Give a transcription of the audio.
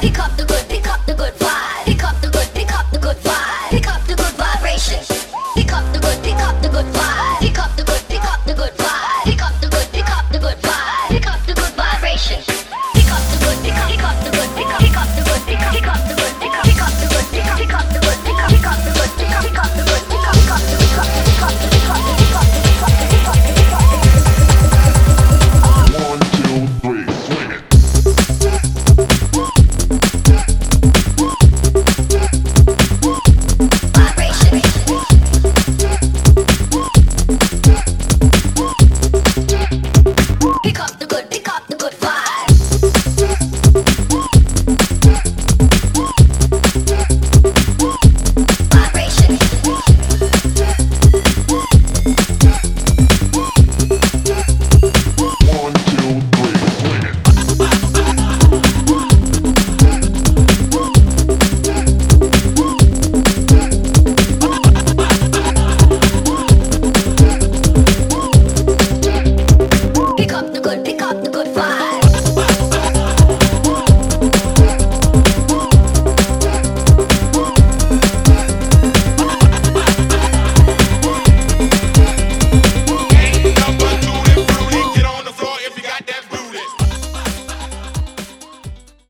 Because